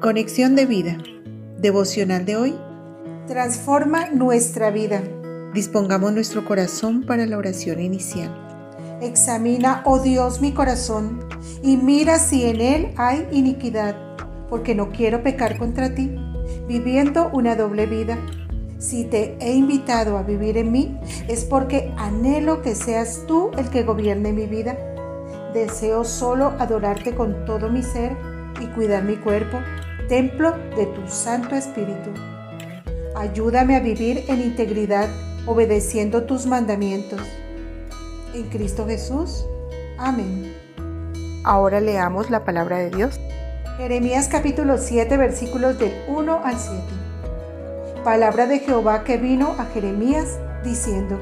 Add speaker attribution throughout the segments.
Speaker 1: Conexión de vida. Devocional de hoy.
Speaker 2: Transforma nuestra vida.
Speaker 1: Dispongamos nuestro corazón para la oración inicial.
Speaker 2: Examina, oh Dios, mi corazón y mira si en él hay iniquidad, porque no quiero pecar contra ti, viviendo una doble vida. Si te he invitado a vivir en mí, es porque anhelo que seas tú el que gobierne mi vida. Deseo solo adorarte con todo mi ser y cuidar mi cuerpo templo de tu Santo Espíritu. Ayúdame a vivir en integridad obedeciendo tus mandamientos. En Cristo Jesús. Amén.
Speaker 1: Ahora leamos la palabra de Dios.
Speaker 2: Jeremías capítulo 7 versículos del 1 al 7. Palabra de Jehová que vino a Jeremías diciendo,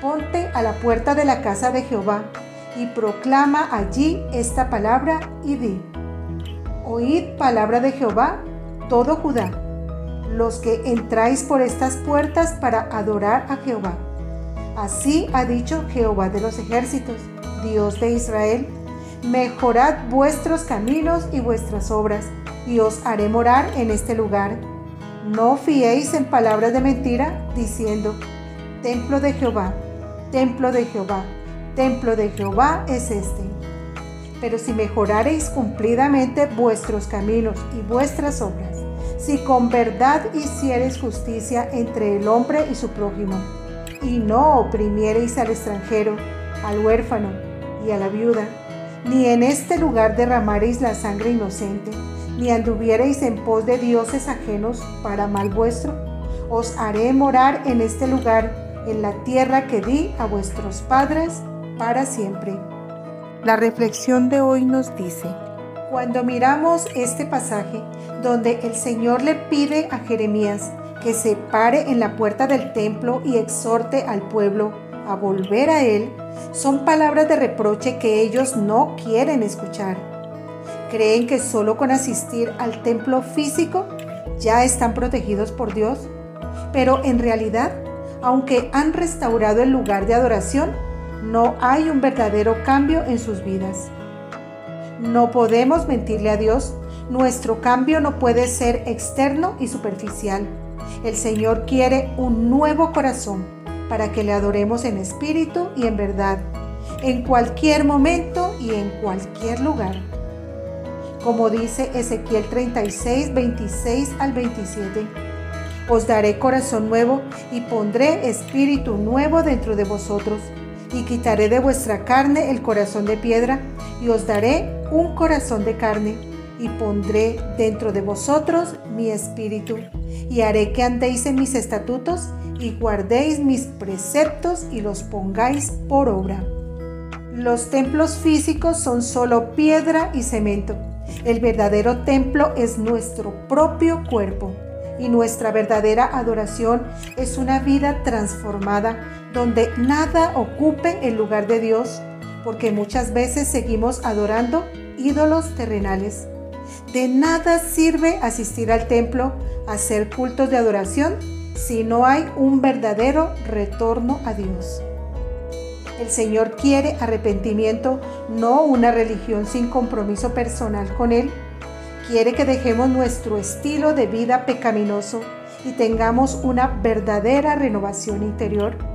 Speaker 2: Ponte a la puerta de la casa de Jehová y proclama allí esta palabra y di. Oíd palabra de Jehová, todo Judá, los que entráis por estas puertas para adorar a Jehová. Así ha dicho Jehová de los ejércitos, Dios de Israel, mejorad vuestros caminos y vuestras obras, y os haré morar en este lugar. No fiéis en palabras de mentira, diciendo, Templo de Jehová, templo de Jehová, templo de Jehová es este pero si mejorareis cumplidamente vuestros caminos y vuestras obras, si con verdad hiciereis justicia entre el hombre y su prójimo, y no oprimiereis al extranjero, al huérfano y a la viuda, ni en este lugar derramareis la sangre inocente, ni anduviereis en pos de dioses ajenos para mal vuestro, os haré morar en este lugar, en la tierra que di a vuestros padres para siempre.
Speaker 1: La reflexión de hoy nos dice,
Speaker 2: cuando miramos este pasaje donde el Señor le pide a Jeremías que se pare en la puerta del templo y exhorte al pueblo a volver a Él, son palabras de reproche que ellos no quieren escuchar. Creen que solo con asistir al templo físico ya están protegidos por Dios, pero en realidad, aunque han restaurado el lugar de adoración, no hay un verdadero cambio en sus vidas. No podemos mentirle a Dios. Nuestro cambio no puede ser externo y superficial. El Señor quiere un nuevo corazón para que le adoremos en espíritu y en verdad, en cualquier momento y en cualquier lugar. Como dice Ezequiel 36, 26 al 27. Os daré corazón nuevo y pondré espíritu nuevo dentro de vosotros y quitaré de vuestra carne el corazón de piedra, y os daré un corazón de carne, y pondré dentro de vosotros mi espíritu, y haré que andéis en mis estatutos, y guardéis mis preceptos, y los pongáis por obra. Los templos físicos son solo piedra y cemento. El verdadero templo es nuestro propio cuerpo y nuestra verdadera adoración es una vida transformada donde nada ocupe el lugar de Dios, porque muchas veces seguimos adorando ídolos terrenales. De nada sirve asistir al templo, hacer cultos de adoración, si no hay un verdadero retorno a Dios. El Señor quiere arrepentimiento, no una religión sin compromiso personal con Él quiere que dejemos nuestro estilo de vida pecaminoso y tengamos una verdadera renovación interior.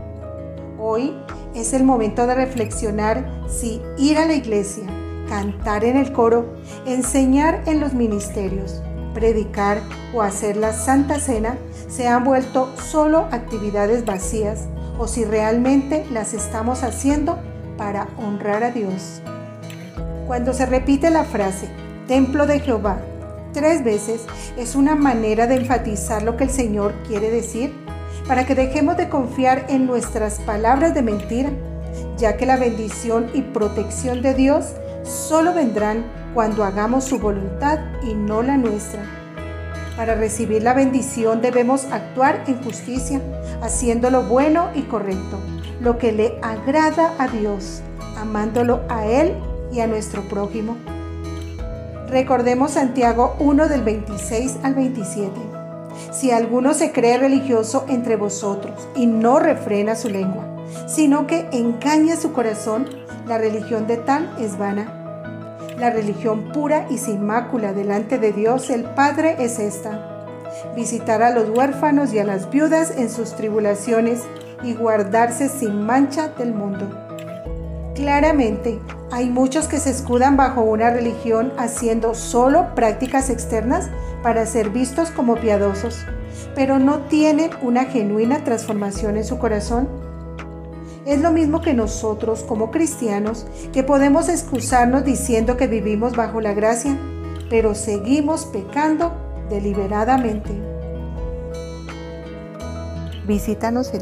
Speaker 2: Hoy es el momento de reflexionar si ir a la iglesia, cantar en el coro, enseñar en los ministerios, predicar o hacer la Santa Cena se han vuelto solo actividades vacías o si realmente las estamos haciendo para honrar a Dios. Cuando se repite la frase, templo de Jehová tres veces es una manera de enfatizar lo que el Señor quiere decir para que dejemos de confiar en nuestras palabras de mentira, ya que la bendición y protección de Dios solo vendrán cuando hagamos su voluntad y no la nuestra. Para recibir la bendición debemos actuar en justicia, haciendo lo bueno y correcto, lo que le agrada a Dios, amándolo a Él y a nuestro prójimo. Recordemos Santiago 1 del 26 al 27. Si alguno se cree religioso entre vosotros y no refrena su lengua, sino que engaña su corazón, la religión de tal es vana. La religión pura y sin mácula delante de Dios el Padre es esta. Visitar a los huérfanos y a las viudas en sus tribulaciones y guardarse sin mancha del mundo. Claramente, hay muchos que se escudan bajo una religión haciendo solo prácticas externas para ser vistos como piadosos, pero no tienen una genuina transformación en su corazón es lo mismo que nosotros como cristianos, que podemos excusarnos diciendo que vivimos bajo la gracia, pero seguimos pecando deliberadamente.
Speaker 1: Visítanos en